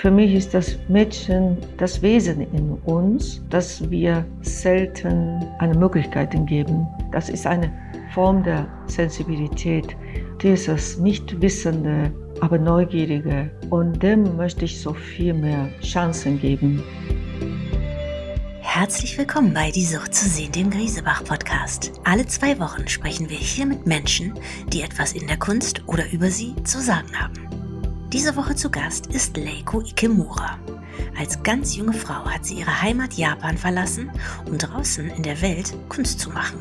Für mich ist das Mädchen das Wesen in uns, das wir selten eine Möglichkeit geben. Das ist eine Form der Sensibilität, dieses Nichtwissende, aber Neugierige. Und dem möchte ich so viel mehr Chancen geben. Herzlich willkommen bei Die Sucht zu sehen, dem Griesebach-Podcast. Alle zwei Wochen sprechen wir hier mit Menschen, die etwas in der Kunst oder über sie zu sagen haben. Diese Woche zu Gast ist Leiko Ikemura. Als ganz junge Frau hat sie ihre Heimat Japan verlassen, um draußen in der Welt Kunst zu machen.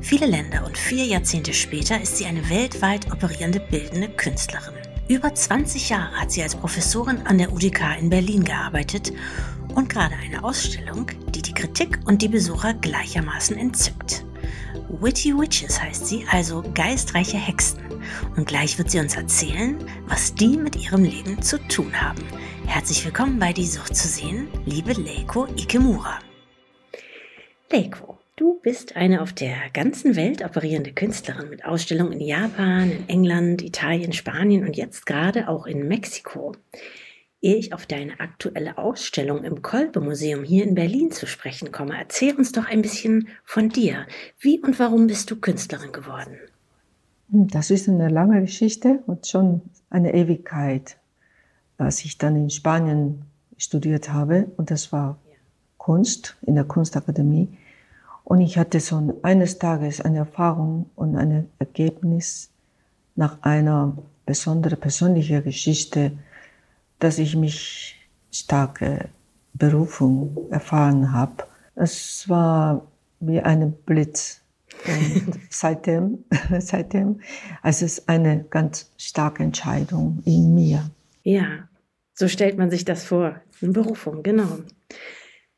Viele Länder und vier Jahrzehnte später ist sie eine weltweit operierende bildende Künstlerin. Über 20 Jahre hat sie als Professorin an der UDK in Berlin gearbeitet und gerade eine Ausstellung, die die Kritik und die Besucher gleichermaßen entzückt. Witty Witches heißt sie, also geistreiche Hexen. Und gleich wird sie uns erzählen, was die mit ihrem Leben zu tun haben. Herzlich willkommen bei Die Sucht zu sehen, liebe Leiko Ikemura. Leiko, du bist eine auf der ganzen Welt operierende Künstlerin mit Ausstellungen in Japan, in England, Italien, Spanien und jetzt gerade auch in Mexiko. Ehe ich auf deine aktuelle Ausstellung im Kolbe-Museum hier in Berlin zu sprechen komme, erzähl uns doch ein bisschen von dir. Wie und warum bist du Künstlerin geworden? Das ist eine lange Geschichte und schon eine Ewigkeit, als ich dann in Spanien studiert habe. Und das war Kunst in der Kunstakademie. Und ich hatte so eines Tages eine Erfahrung und ein Ergebnis nach einer besonderen persönlichen Geschichte, dass ich mich starke Berufung erfahren habe. Es war wie ein Blitz. Und seitdem, seitdem, also es ist eine ganz starke Entscheidung in mir. Ja, so stellt man sich das vor. Eine Berufung, genau.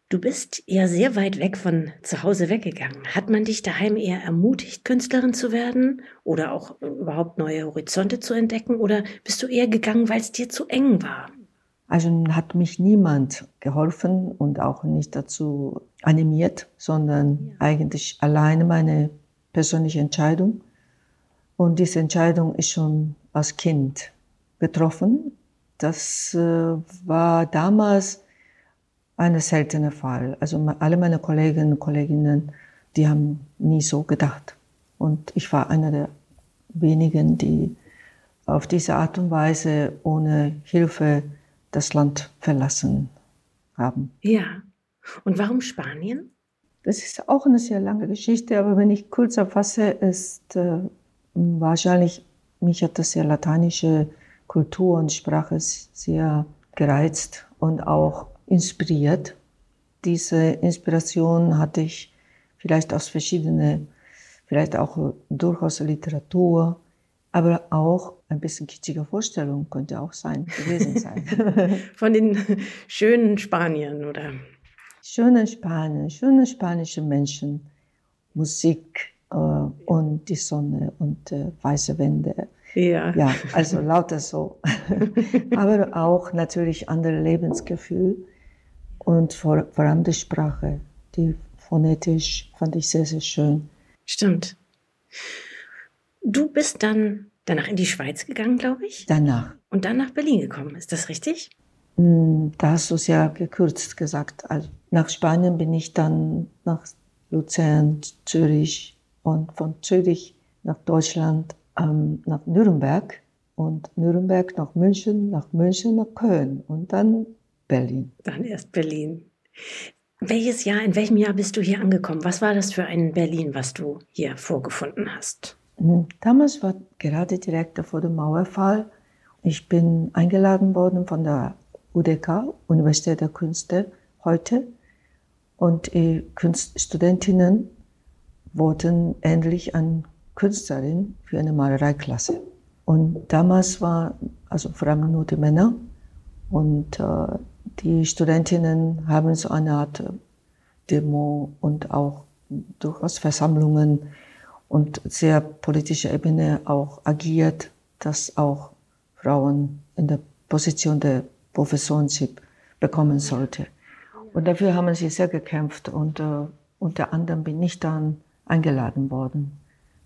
Du bist ja sehr weit weg von zu Hause weggegangen. Hat man dich daheim eher ermutigt, Künstlerin zu werden oder auch überhaupt neue Horizonte zu entdecken? Oder bist du eher gegangen, weil es dir zu eng war? Also hat mich niemand geholfen und auch nicht dazu animiert, sondern ja. eigentlich alleine meine persönliche Entscheidung. Und diese Entscheidung ist schon als Kind getroffen. Das äh, war damals ein seltener Fall. Also alle meine Kolleginnen und Kolleginnen, die haben nie so gedacht. Und ich war einer der wenigen, die auf diese Art und Weise ohne Hilfe das Land verlassen haben. Ja. Und warum Spanien? Das ist auch eine sehr lange Geschichte, aber wenn ich kurz erfasse, ist äh, wahrscheinlich, mich hat das ja lateinische Kultur und Sprache sehr gereizt und auch inspiriert. Diese Inspiration hatte ich vielleicht aus verschiedenen, vielleicht auch durchaus Literatur, aber auch ein bisschen kitschiger Vorstellung könnte auch sein, gewesen sein. Von den schönen Spaniern, oder? Schöne Spanien, schöne spanische Menschen, Musik äh, und die Sonne und äh, weiße Wände. Ja. ja, also lauter so. aber auch natürlich andere Lebensgefühl und vor, vor allem die Sprache, die phonetisch fand ich sehr, sehr schön. Stimmt. Du bist dann danach in die Schweiz gegangen, glaube ich? Danach. Und dann nach Berlin gekommen, ist das richtig? Hm, da hast du es ja gekürzt gesagt. Also nach Spanien bin ich dann nach Luzern, Zürich und von Zürich nach Deutschland, ähm, nach Nürnberg und Nürnberg nach München, nach München nach Köln und dann Berlin. Dann erst Berlin. Welches Jahr, in welchem Jahr bist du hier angekommen? Was war das für ein Berlin, was du hier vorgefunden hast? Hm, damals war gerade direkt vor dem Mauerfall. Ich bin eingeladen worden von der UDK, Universität der Künste, heute. Und die Studentinnen wurden endlich eine Künstlerin für eine Malereiklasse. Und damals war also vor allem nur die Männer. Und äh, die Studentinnen haben so eine Art Demo und auch durchaus Versammlungen und sehr politischer Ebene auch agiert, dass auch Frauen in der Position der Professorenship bekommen sollte. Und dafür haben sie sehr gekämpft und äh, unter anderem bin ich dann eingeladen worden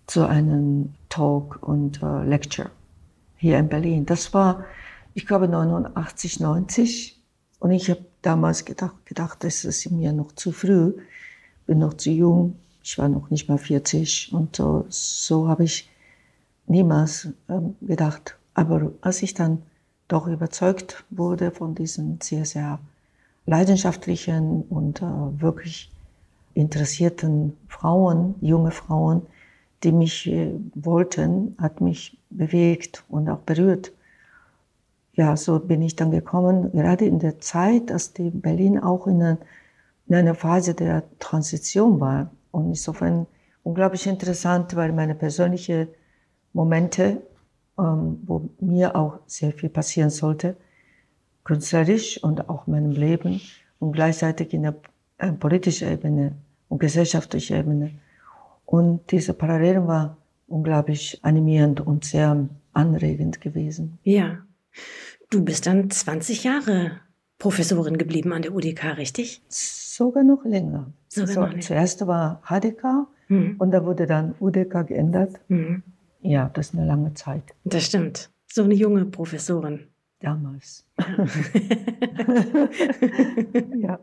zu einem Talk und äh, Lecture hier in Berlin. Das war ich glaube 89, 90. Und ich habe damals gedacht, gedacht, das ist mir noch zu früh, bin noch zu jung, ich war noch nicht mal 40. Und so, so habe ich niemals ähm, gedacht. Aber als ich dann doch überzeugt wurde von diesen sehr, sehr leidenschaftlichen und äh, wirklich interessierten Frauen, junge Frauen, die mich äh, wollten, hat mich bewegt und auch berührt. Ja, so bin ich dann gekommen, gerade in der Zeit, als die Berlin auch in, eine, in einer Phase der Transition war. Und insofern unglaublich interessant, weil meine persönlichen Momente, ähm, wo mir auch sehr viel passieren sollte, künstlerisch und auch in meinem Leben und gleichzeitig in der äh, politischen Ebene und gesellschaftlichen Ebene. Und diese Parallelen war unglaublich animierend und sehr anregend gewesen. Ja. Du bist dann 20 Jahre Professorin geblieben an der UDK, richtig? Sogar noch länger. Sogar so, noch länger. Zuerst war HDK mhm. und da wurde dann UDK geändert. Mhm. Ja, das ist eine lange Zeit. Das stimmt. So eine junge Professorin. Damals. ja.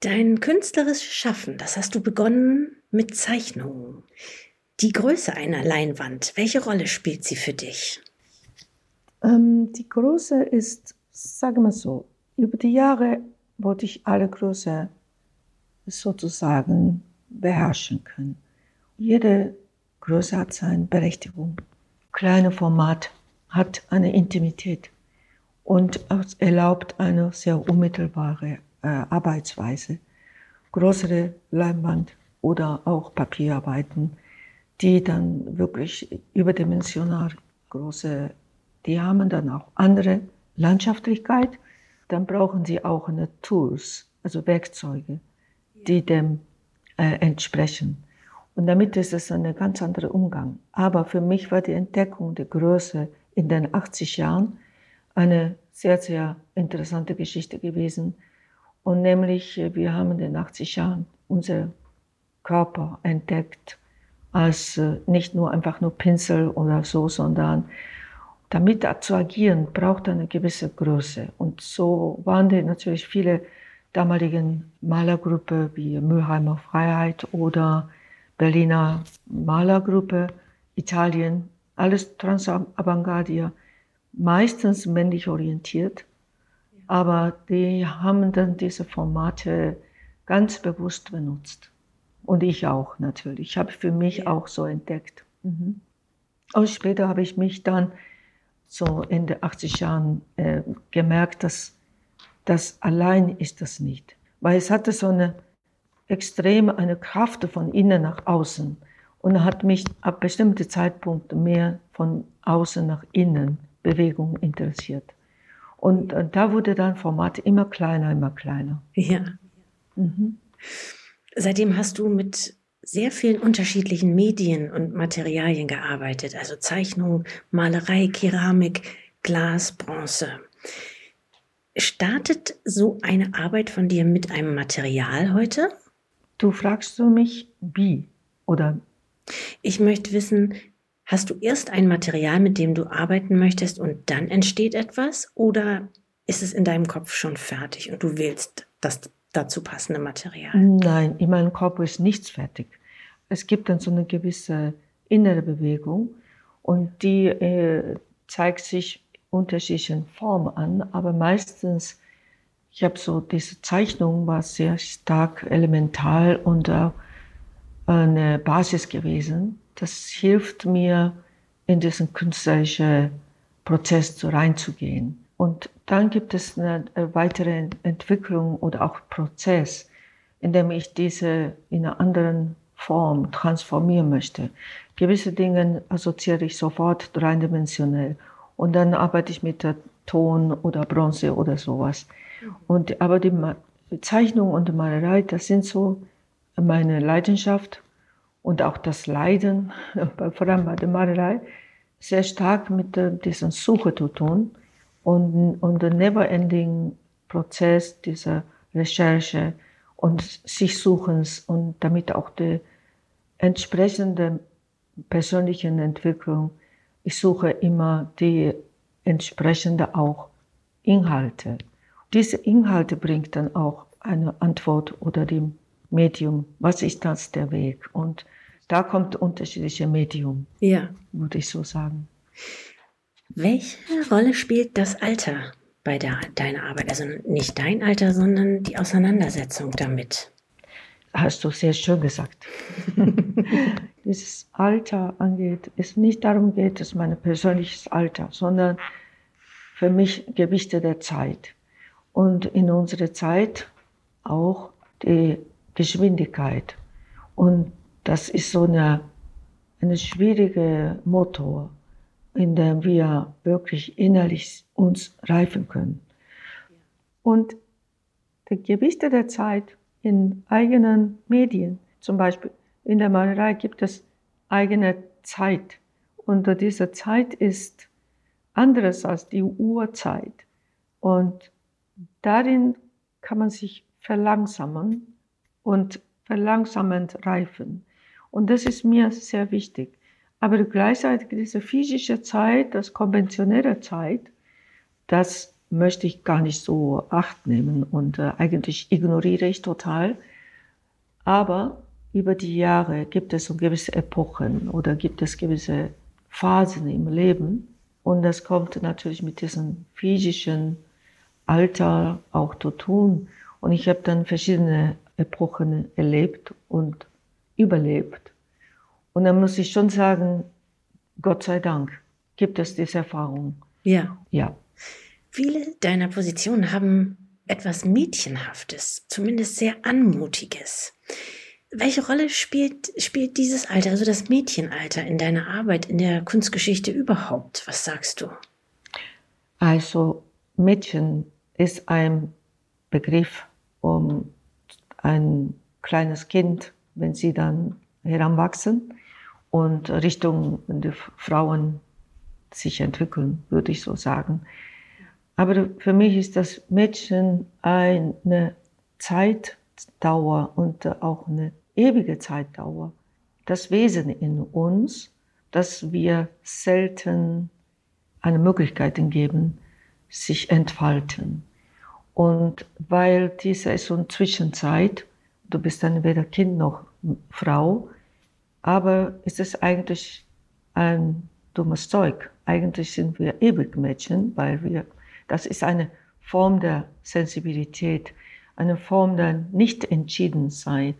Dein künstlerisches Schaffen, das hast du begonnen mit Zeichnungen. Die Größe einer Leinwand, welche Rolle spielt sie für dich? Ähm, die Größe ist, sagen wir so, über die Jahre wollte ich alle Größe sozusagen beherrschen können. Jede Größe hat seine Berechtigung. Kleine Format hat eine Intimität und erlaubt eine sehr unmittelbare äh, Arbeitsweise. Größere Leinwand oder auch Papierarbeiten, die dann wirklich überdimensional große, die haben dann auch andere Landschaftlichkeit. Dann brauchen sie auch eine Tools, also Werkzeuge, die dem äh, entsprechen. Und damit ist es ein ganz anderer Umgang. Aber für mich war die Entdeckung der Größe in den 80 Jahren eine sehr, sehr interessante Geschichte gewesen. Und nämlich, äh, wir haben in den 80 Jahren unser Körper entdeckt als äh, nicht nur einfach nur Pinsel oder so, sondern damit zu agieren, braucht eine gewisse Größe. Und so waren die natürlich viele damaligen Malergruppe wie Mülheimer Freiheit oder Berliner Malergruppe, Italien, alles Transavantgardier, meistens männlich orientiert, aber die haben dann diese Formate ganz bewusst benutzt. Und ich auch natürlich. Ich habe für mich ja. auch so entdeckt. Mhm. Und später habe ich mich dann so in den 80 Jahren äh, gemerkt, dass das allein ist das nicht. Weil es hatte so eine extrem eine Kraft von innen nach außen und hat mich ab bestimmten Zeitpunkten mehr von außen nach innen Bewegung interessiert. Und, und da wurde dann Format immer kleiner, immer kleiner. Ja. Mhm. Seitdem hast du mit sehr vielen unterschiedlichen Medien und Materialien gearbeitet, also Zeichnung, Malerei, Keramik, Glas, Bronze. Startet so eine Arbeit von dir mit einem Material heute? Du fragst du mich, wie oder? Ich möchte wissen, hast du erst ein Material, mit dem du arbeiten möchtest und dann entsteht etwas oder ist es in deinem Kopf schon fertig und du wählst das dazu passende Material? Nein, in meinem Kopf ist nichts fertig. Es gibt dann so eine gewisse innere Bewegung und die äh, zeigt sich unterschiedlichen Formen an, aber meistens ich habe so, diese Zeichnung war sehr stark elemental und äh, eine Basis gewesen. Das hilft mir, in diesen künstlerischen Prozess so reinzugehen. Und dann gibt es eine weitere Entwicklung oder auch Prozess, in dem ich diese in einer anderen Form transformieren möchte. Gewisse Dinge assoziiere ich sofort dreidimensionell und dann arbeite ich mit Ton oder Bronze oder sowas. Und, aber die Zeichnung und die Malerei, das sind so meine Leidenschaft und auch das Leiden, vor allem bei der Malerei, sehr stark mit dieser Suche zu tun und, und der never-ending Prozess dieser Recherche und sich Suchens und damit auch die entsprechende persönlichen Entwicklung. Ich suche immer die entsprechende auch Inhalte. Diese Inhalte bringt dann auch eine Antwort oder dem Medium, was ist das der Weg? Und da kommt unterschiedliche Medium, ja. würde ich so sagen. Welche Rolle spielt das Alter bei der, deiner Arbeit? Also nicht dein Alter, sondern die Auseinandersetzung damit. Hast du sehr schön gesagt. Dieses Alter angeht, es nicht darum geht, dass mein persönliches Alter, sondern für mich Gewichte der Zeit. Und in unserer Zeit auch die Geschwindigkeit. Und das ist so eine, eine schwierige Motor, in dem wir wirklich innerlich uns reifen können. Und die Gewichte der Zeit in eigenen Medien, zum Beispiel in der Malerei gibt es eigene Zeit. Und diese Zeit ist anderes als die Uhrzeit. Und darin kann man sich verlangsamen und verlangsamend reifen. Und das ist mir sehr wichtig. Aber gleichzeitig diese physische Zeit, das konventionelle Zeit, das möchte ich gar nicht so acht nehmen und äh, eigentlich ignoriere ich total. Aber über die Jahre gibt es so gewisse Epochen oder gibt es gewisse Phasen im Leben und das kommt natürlich mit diesem physischen Alter auch zu tun. Und ich habe dann verschiedene Epochen erlebt und überlebt. Und dann muss ich schon sagen, Gott sei Dank gibt es diese Erfahrung. Ja. Ja. Viele deiner Positionen haben etwas Mädchenhaftes, zumindest sehr Anmutiges. Welche Rolle spielt, spielt dieses Alter, also das Mädchenalter in deiner Arbeit, in der Kunstgeschichte überhaupt? Was sagst du? Also Mädchen ist ein Begriff, um ein kleines Kind, wenn sie dann heranwachsen und Richtung die Frauen sich entwickeln, würde ich so sagen. Aber für mich ist das Mädchen eine Zeitdauer und auch eine ewige Zeitdauer. Das Wesen in uns, das wir selten eine Möglichkeit geben, sich entfalten. Und weil diese ist so eine Zwischenzeit, du bist dann weder Kind noch Frau, aber ist es eigentlich ein dummes Zeug. Eigentlich sind wir ewig Mädchen, weil wir, das ist eine Form der Sensibilität, eine Form der Nicht-Entschiedensein.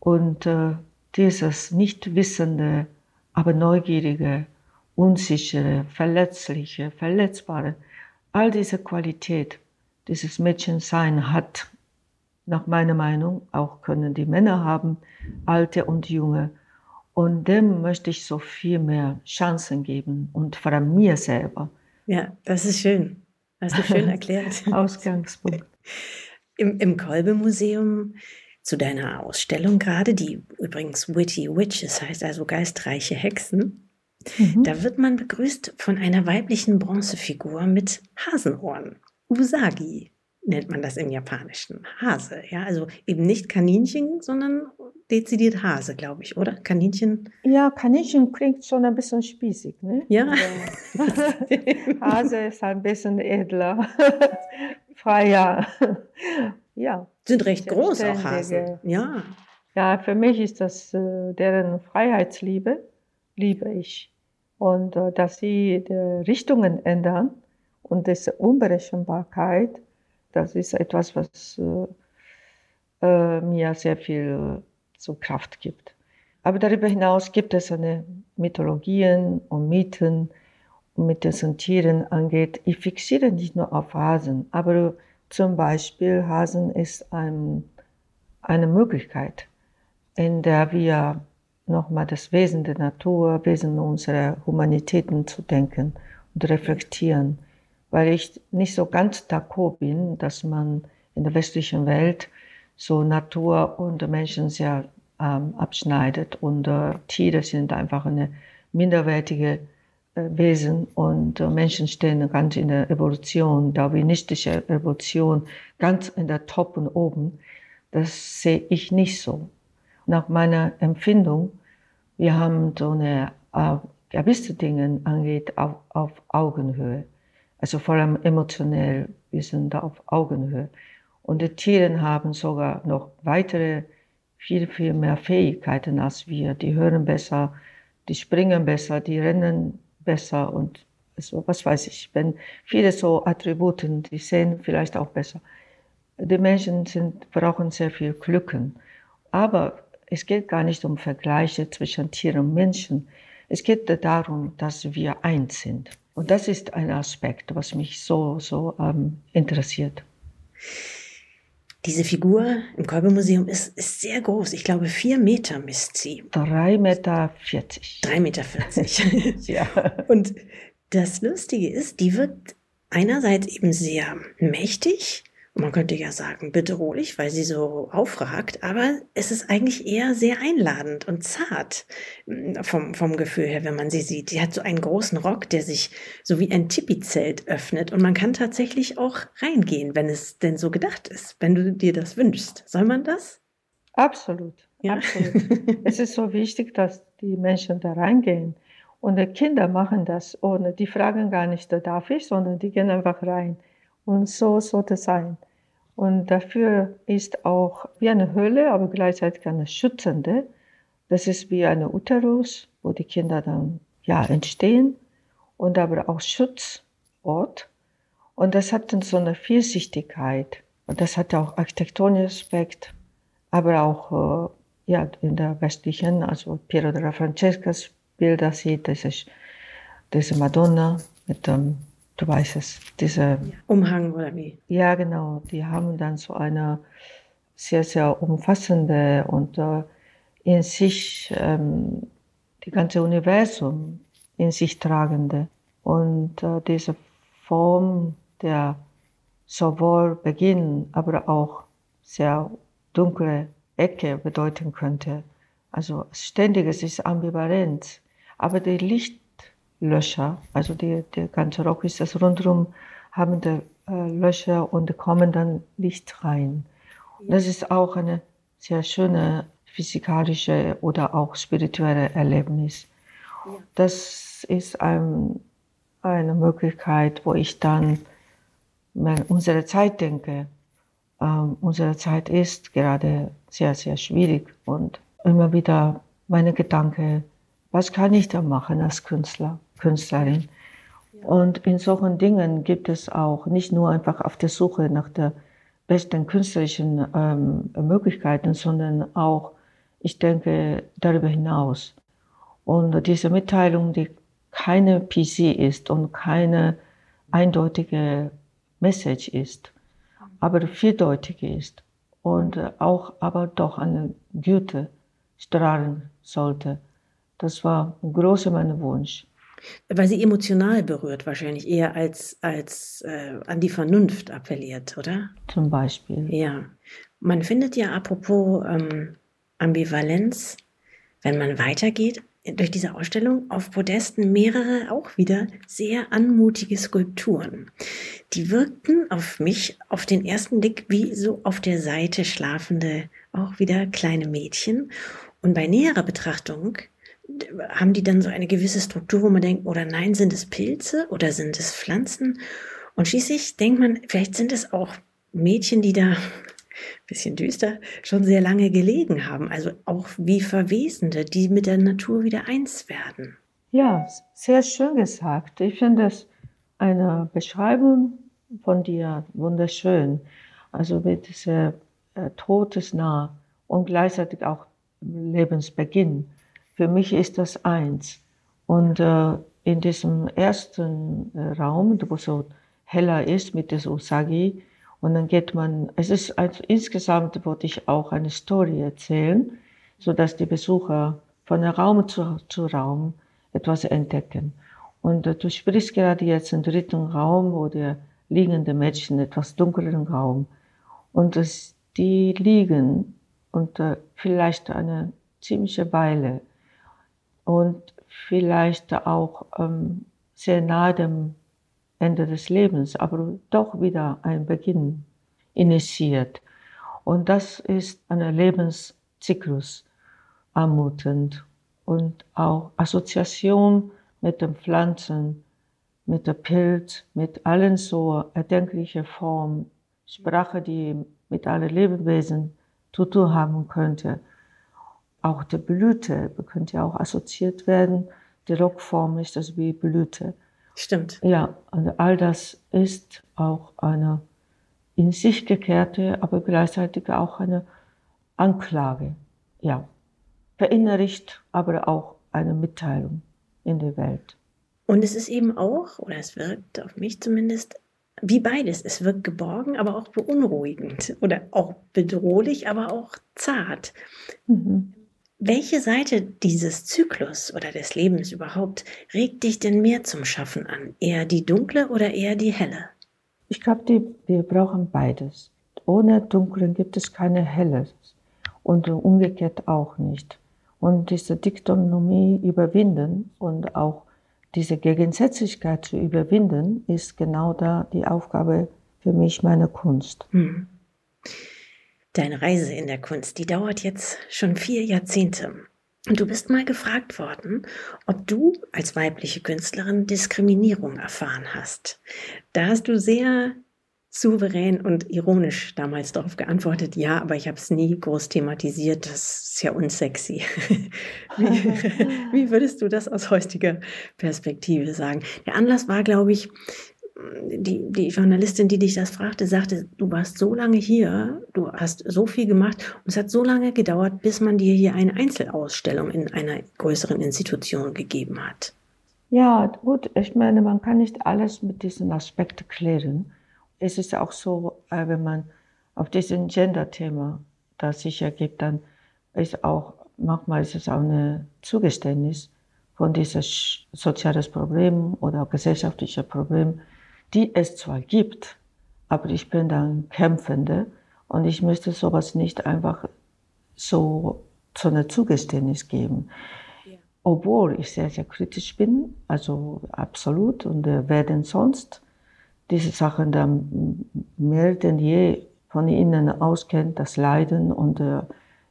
Und äh, dieses Nichtwissende, aber neugierige, unsichere, verletzliche, verletzbare, all diese Qualität, dieses Mädchensein hat nach meiner Meinung, auch können die Männer haben, alte und junge. Und dem möchte ich so viel mehr Chancen geben und vor allem mir selber. Ja, das ist schön. Hast du schön erklärt. Ausgangspunkt. Im, im Kolbe-Museum zu deiner Ausstellung gerade, die übrigens Witty Witches heißt, also geistreiche Hexen. Mhm. Da wird man begrüßt von einer weiblichen Bronzefigur mit Hasenohren. Usagi nennt man das im Japanischen. Hase, ja, also eben nicht Kaninchen, sondern dezidiert Hase, glaube ich, oder? Kaninchen? Ja, Kaninchen klingt schon ein bisschen spießig, ne? Ja. Hase ist ein bisschen edler, freier. Ja. Sind recht groß auch Hasen. Ja. Ja, für mich ist das äh, deren Freiheitsliebe, liebe ich. Und äh, dass sie die Richtungen ändern und diese Unberechenbarkeit, das ist etwas, was äh, äh, mir sehr viel so Kraft gibt. Aber darüber hinaus gibt es eine Mythologien und Mythen und mit diesen Tieren angeht. Ich fixiere nicht nur auf Hasen, aber zum Beispiel Hasen ist ein, eine Möglichkeit, in der wir nochmal das Wesen der Natur, Wesen unserer Humanitäten zu denken und reflektieren weil ich nicht so ganz d'accord bin, dass man in der westlichen Welt so Natur und Menschen sehr ähm, abschneidet und äh, Tiere sind einfach eine minderwertige äh, Wesen und äh, Menschen stehen ganz in der Evolution, darwinistische Evolution, ganz in der Top und oben. Das sehe ich nicht so. Nach meiner Empfindung, wir haben so eine äh, gewisse Dinge angeht auf, auf Augenhöhe. Also vor allem emotionell, wir sind da auf Augenhöhe. Und die Tiere haben sogar noch weitere, viel, viel mehr Fähigkeiten als wir. Die hören besser, die springen besser, die rennen besser und so, was weiß ich. Wenn viele so Attributen, die sehen vielleicht auch besser. Die Menschen sind, brauchen sehr viel Glücken. Aber es geht gar nicht um Vergleiche zwischen Tieren und Menschen. Es geht darum, dass wir eins sind. Und das ist ein Aspekt, was mich so, so ähm, interessiert. Diese Figur im Kolbemuseum ist, ist sehr groß. Ich glaube, vier Meter misst sie. Drei Meter vierzig. Drei Meter vierzig. ja. Und das Lustige ist, die wird einerseits eben sehr mächtig, man könnte ja sagen bedrohlich, weil sie so aufragt, aber es ist eigentlich eher sehr einladend und zart mm, vom, vom Gefühl her, wenn man sie sieht. Die hat so einen großen Rock, der sich so wie ein Tipi-Zelt öffnet und man kann tatsächlich auch reingehen, wenn es denn so gedacht ist, wenn du dir das wünschst. Soll man das? Absolut. Ja. Absolut. es ist so wichtig, dass die Menschen da reingehen. Und die Kinder machen das ohne, die fragen gar nicht, darf ich, sondern die gehen einfach rein. Und so sollte es sein. Und dafür ist auch wie eine Höhle, aber gleichzeitig eine schützende. Das ist wie eine Uterus, wo die Kinder dann ja entstehen und aber auch Schutzort. Und das hat dann so eine Vielsichtigkeit. Und das hat auch architektonischen Aspekt, aber auch äh, ja, in der westlichen, also Piero della Francescas Bilder sieht, das diese Madonna mit dem du weißt es, diese Umhang oder wie? Ja, genau. Die haben dann so eine sehr, sehr umfassende und äh, in sich ähm, die ganze Universum in sich tragende. Und äh, diese Form der sowohl Beginn, aber auch sehr dunkle Ecke bedeuten könnte. Also ständiges ist Ambivalenz. Aber die Licht Löcher. Also die, der ganze Rock ist das rundherum, haben die äh, Löcher und kommen dann Licht rein. Und das ist auch eine sehr schöne physikalische oder auch spirituelle Erlebnis. Das ist ein, eine Möglichkeit, wo ich dann an unsere Zeit denke. Ähm, unsere Zeit ist gerade sehr, sehr schwierig und immer wieder meine Gedanken, was kann ich da machen als Künstler? Künstlerin. Und in solchen Dingen gibt es auch nicht nur einfach auf der Suche nach der besten künstlerischen ähm, Möglichkeiten, sondern auch, ich denke, darüber hinaus. Und diese Mitteilung, die keine PC ist und keine eindeutige Message ist, aber vieldeutig ist und auch aber doch eine Güte strahlen sollte. Das war ein großer mein Wunsch. Weil sie emotional berührt, wahrscheinlich eher als, als äh, an die Vernunft appelliert, oder? Zum Beispiel. Ja. Man findet ja apropos ähm, Ambivalenz, wenn man weitergeht, durch diese Ausstellung auf Podesten mehrere auch wieder sehr anmutige Skulpturen. Die wirkten auf mich auf den ersten Blick wie so auf der Seite schlafende, auch wieder kleine Mädchen. Und bei näherer Betrachtung haben die dann so eine gewisse Struktur, wo man denkt, oder nein, sind es Pilze oder sind es Pflanzen? Und schließlich denkt man, vielleicht sind es auch Mädchen, die da bisschen düster, schon sehr lange gelegen haben. Also auch wie Verwesende, die mit der Natur wieder eins werden. Ja, sehr schön gesagt. Ich finde es eine Beschreibung von dir wunderschön. Also mit dieser äh, Todesnah und gleichzeitig auch Lebensbeginn. Für mich ist das eins. Und äh, in diesem ersten äh, Raum, wo so heller ist mit des Usagi, und dann geht man, es ist also insgesamt wollte ich auch eine Story erzählen, so dass die Besucher von Raum zu, zu Raum etwas entdecken. Und äh, du sprichst gerade jetzt im dritten Raum, wo der liegende Mädchen, etwas dunkleren Raum. Und es, die liegen und äh, vielleicht eine ziemliche Weile und vielleicht auch ähm, sehr nahe dem Ende des Lebens, aber doch wieder ein Beginn initiiert. Und das ist ein Lebenszyklus anmutend und auch Assoziation mit den Pflanzen mit der Pilz, mit allen so erdenklichen Formen, Sprache, die mit allen Lebewesen zu tun haben könnte. Auch die Blüte könnte ja auch assoziiert werden. Die Rockform ist das wie Blüte. Stimmt. Ja, und all das ist auch eine in sich gekehrte, aber gleichzeitig auch eine Anklage. Ja, verinnerlicht, aber auch eine Mitteilung in die Welt. Und es ist eben auch, oder es wirkt auf mich zumindest, wie beides. Es wirkt geborgen, aber auch beunruhigend oder auch bedrohlich, aber auch zart. Mhm. Welche Seite dieses Zyklus oder des Lebens überhaupt regt dich denn mehr zum Schaffen an? Eher die dunkle oder eher die helle? Ich glaube, wir brauchen beides. Ohne Dunklen gibt es keine helle und umgekehrt auch nicht. Und diese Diktonomie überwinden und auch diese Gegensätzlichkeit zu überwinden, ist genau da die Aufgabe für mich meiner Kunst. Hm. Deine Reise in der Kunst, die dauert jetzt schon vier Jahrzehnte. Und du bist mal gefragt worden, ob du als weibliche Künstlerin Diskriminierung erfahren hast. Da hast du sehr souverän und ironisch damals darauf geantwortet, ja, aber ich habe es nie groß thematisiert, das ist ja unsexy. wie, wie würdest du das aus heutiger Perspektive sagen? Der Anlass war, glaube ich, die, die Journalistin, die dich das fragte, sagte, du warst so lange hier, du hast so viel gemacht und es hat so lange gedauert, bis man dir hier eine Einzelausstellung in einer größeren Institution gegeben hat. Ja, gut, ich meine, man kann nicht alles mit diesen Aspekten klären. Es ist auch so, äh, wenn man auf diesem Gender-Thema das sich ergibt, dann ist auch, manchmal ist es auch ein Zugeständnis von diesem soziales Problem oder gesellschaftlichen Problem, die es zwar gibt, aber ich bin dann Kämpfende und ich möchte sowas nicht einfach so zu einer Zugeständnis geben. Ja. Obwohl ich sehr, sehr kritisch bin, also absolut, und äh, wer denn sonst diese Sachen dann mehr denn je von innen auskennt, das Leiden und äh,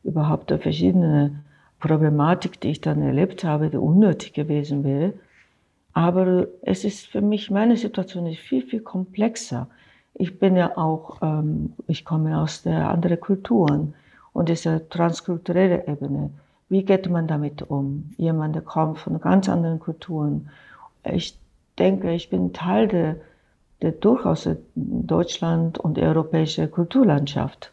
überhaupt die verschiedene Problematik, die ich dann erlebt habe, die unnötig gewesen wäre, aber es ist für mich, meine Situation ist viel, viel komplexer. Ich bin ja auch, ähm, ich komme aus der anderen Kulturen und diese transkulturelle Ebene. Wie geht man damit um? Jemand, kommt von ganz anderen Kulturen. Ich denke, ich bin Teil der, der durchaus Deutschland und europäische Kulturlandschaft.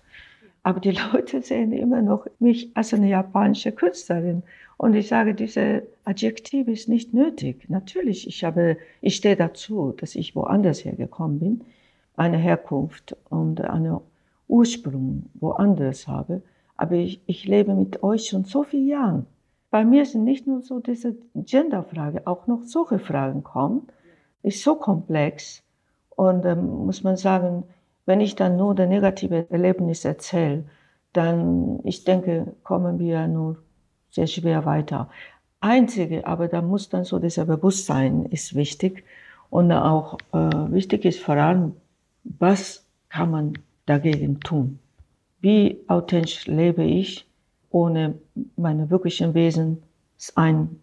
Aber die Leute sehen immer noch mich als eine japanische Künstlerin. Und ich sage, diese Adjektiv ist nicht nötig. Natürlich, ich habe, ich stehe dazu, dass ich woanders hergekommen bin, eine Herkunft und einen Ursprung woanders habe. Aber ich, ich lebe mit euch schon so viele Jahre. Bei mir sind nicht nur so diese Genderfrage, auch noch solche Fragen kommen. Ist so komplex. Und ähm, muss man sagen, wenn ich dann nur das negative Erlebnis erzähle, dann, ich denke, kommen wir nur sehr schwer weiter. Einzige, aber da muss dann so dieser Bewusstsein ist wichtig und auch äh, wichtig ist vor allem, was kann man dagegen tun? Wie authentisch lebe ich, ohne meine wirklichen Wesen ein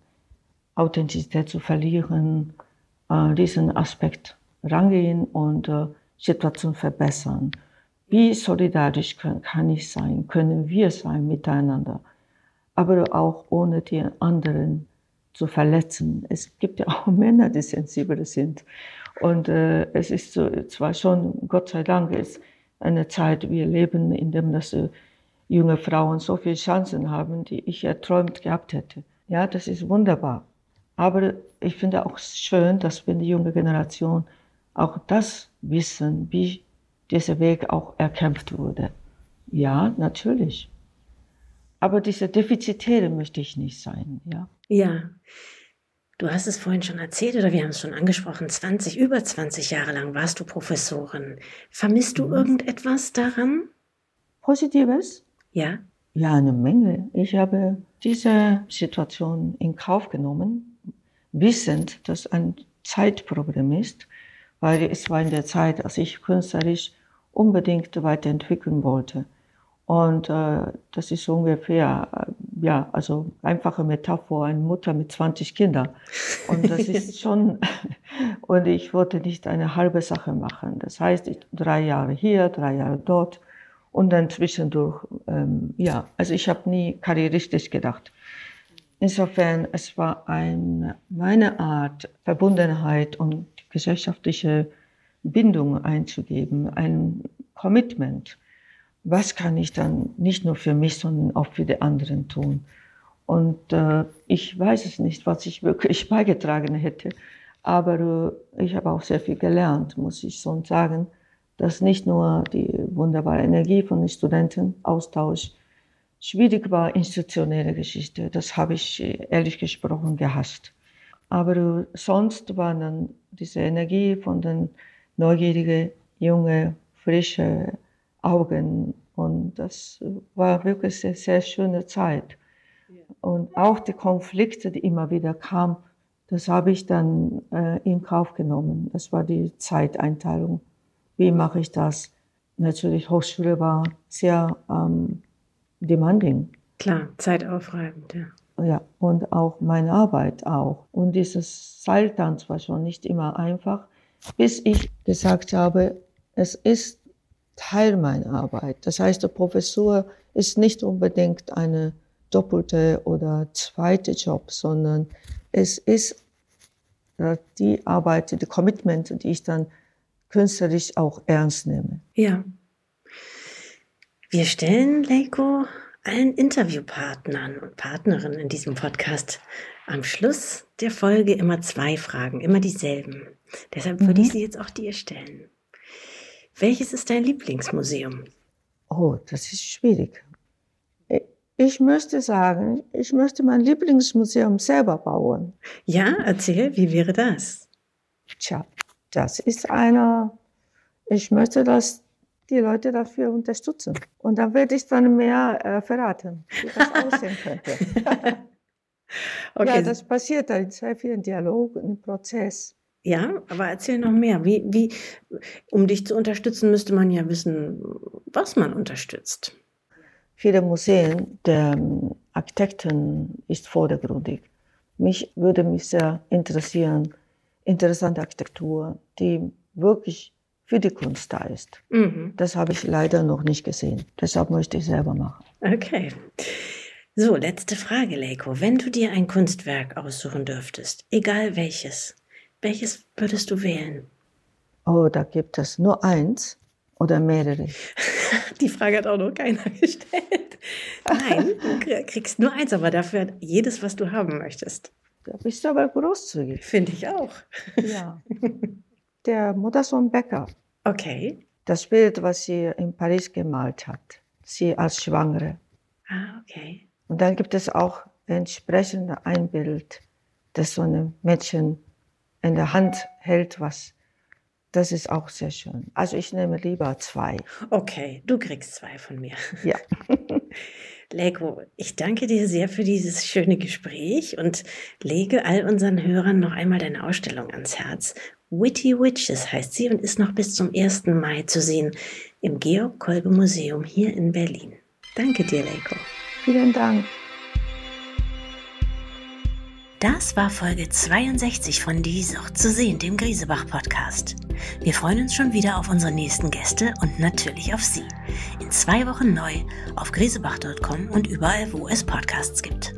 Authentizität zu verlieren, äh, diesen Aspekt rangehen und äh, Situation verbessern. Wie solidarisch kann ich sein, können wir sein miteinander, aber auch ohne die anderen zu verletzen. Es gibt ja auch Männer, die sensibler sind. Und äh, es ist so, zwar schon, Gott sei Dank, ist eine Zeit, wir leben, in dem das äh, junge Frauen so viele Chancen haben, die ich erträumt gehabt hätte. Ja, das ist wunderbar. Aber ich finde auch schön, dass wenn die junge Generation auch das wissen, wie dieser Weg auch erkämpft wurde. Ja, natürlich. Aber diese Defizitäre möchte ich nicht sein, ja. Ja. Du hast es vorhin schon erzählt oder wir haben es schon angesprochen, 20, über 20 Jahre lang warst du Professorin. Vermisst du mhm. irgendetwas daran? Positives? Ja. Ja, eine Menge. Ich habe diese Situation in Kauf genommen, wissend, dass ein Zeitproblem ist weil es war in der Zeit, als ich künstlerisch unbedingt weiterentwickeln wollte. Und äh, das ist ungefähr, ja, also einfache Metapher, eine Mutter mit 20 Kindern. Und das ist schon, und ich wollte nicht eine halbe Sache machen. Das heißt, ich, drei Jahre hier, drei Jahre dort und dann zwischendurch, ähm, ja, also ich habe nie karrieristisch gedacht. Insofern, es war ein, meine Art, Verbundenheit und gesellschaftliche Bindung einzugeben, ein Commitment. Was kann ich dann nicht nur für mich, sondern auch für die anderen tun? Und äh, ich weiß es nicht, was ich wirklich beigetragen hätte, aber äh, ich habe auch sehr viel gelernt, muss ich so sagen, dass nicht nur die wunderbare Energie von den Studentenaustausch schwierig war, institutionelle Geschichte, das habe ich äh, ehrlich gesprochen gehasst. Aber sonst war dann diese Energie von den neugierigen, junge, frische Augen und das war wirklich eine sehr schöne Zeit. Und auch die Konflikte, die immer wieder kamen, das habe ich dann äh, in Kauf genommen. Das war die Zeiteinteilung. Wie mache ich das? Natürlich, Hochschule war sehr ähm, demanding. Klar, zeitaufreibend, ja. Ja, und auch meine Arbeit auch. Und dieses Seiltanz war schon nicht immer einfach, bis ich gesagt habe, es ist Teil meiner Arbeit. Das heißt, der Professor ist nicht unbedingt eine doppelte oder zweite Job, sondern es ist äh, die Arbeit, die Commitment, die ich dann künstlerisch auch ernst nehme. Ja. Wir stellen Leiko allen Interviewpartnern und Partnerinnen in diesem Podcast am Schluss der Folge immer zwei Fragen, immer dieselben. Deshalb würde mhm. ich sie jetzt auch dir stellen. Welches ist dein Lieblingsmuseum? Oh, das ist schwierig. Ich möchte sagen, ich möchte mein Lieblingsmuseum selber bauen. Ja, erzähl, wie wäre das? Tja, das ist einer, ich möchte, dass die Leute dafür unterstützen. Und dann werde ich dann mehr äh, verraten, wie das aussehen könnte. okay. Ja, das passiert in sehr vielen Dialogen, im Prozess. Ja, aber erzähl noch mehr. Wie, wie, um dich zu unterstützen, müsste man ja wissen, was man unterstützt. Viele Museen der ähm, Architekten ist vordergründig. Mich würde mich sehr interessieren, interessante Architektur, die wirklich für die Kunst da ist. Mhm. Das habe ich leider noch nicht gesehen. Deshalb möchte ich selber machen. Okay. So, letzte Frage, Leiko. Wenn du dir ein Kunstwerk aussuchen dürftest, egal welches, welches würdest du wählen? Oh, da gibt es nur eins oder mehrere. Die Frage hat auch noch keiner gestellt. Nein, du kriegst nur eins, aber dafür jedes, was du haben möchtest. Da bist du aber großzügig. Finde ich auch. Ja. Der Muttersohn Becker. Okay. Das Bild, was sie in Paris gemalt hat. Sie als Schwangere. Ah, okay. Und dann gibt es auch entsprechend ein Bild, das so ein Mädchen in der Hand hält, was das ist auch sehr schön. Also ich nehme lieber zwei. Okay, du kriegst zwei von mir. Ja. Lego, ich danke dir sehr für dieses schöne Gespräch und lege all unseren Hörern noch einmal deine Ausstellung ans Herz. Witty Witches heißt sie und ist noch bis zum 1. Mai zu sehen im Georg Kolbe Museum hier in Berlin. Danke dir, Lego. Vielen Dank. Das war Folge 62 von Die Sucht zu sehen, dem Griesebach-Podcast. Wir freuen uns schon wieder auf unsere nächsten Gäste und natürlich auf Sie. In zwei Wochen neu auf griesebach.com und überall, wo es Podcasts gibt.